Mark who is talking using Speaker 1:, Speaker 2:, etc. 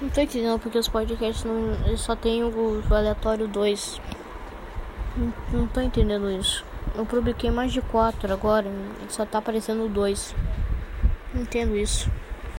Speaker 1: Não tô entendendo porque os podcasts não, só tem o, aleatório 2. Não, não tô entendendo isso. Eu publiquei é mais de 4 agora, só tá aparecendo 2. Não entendo isso.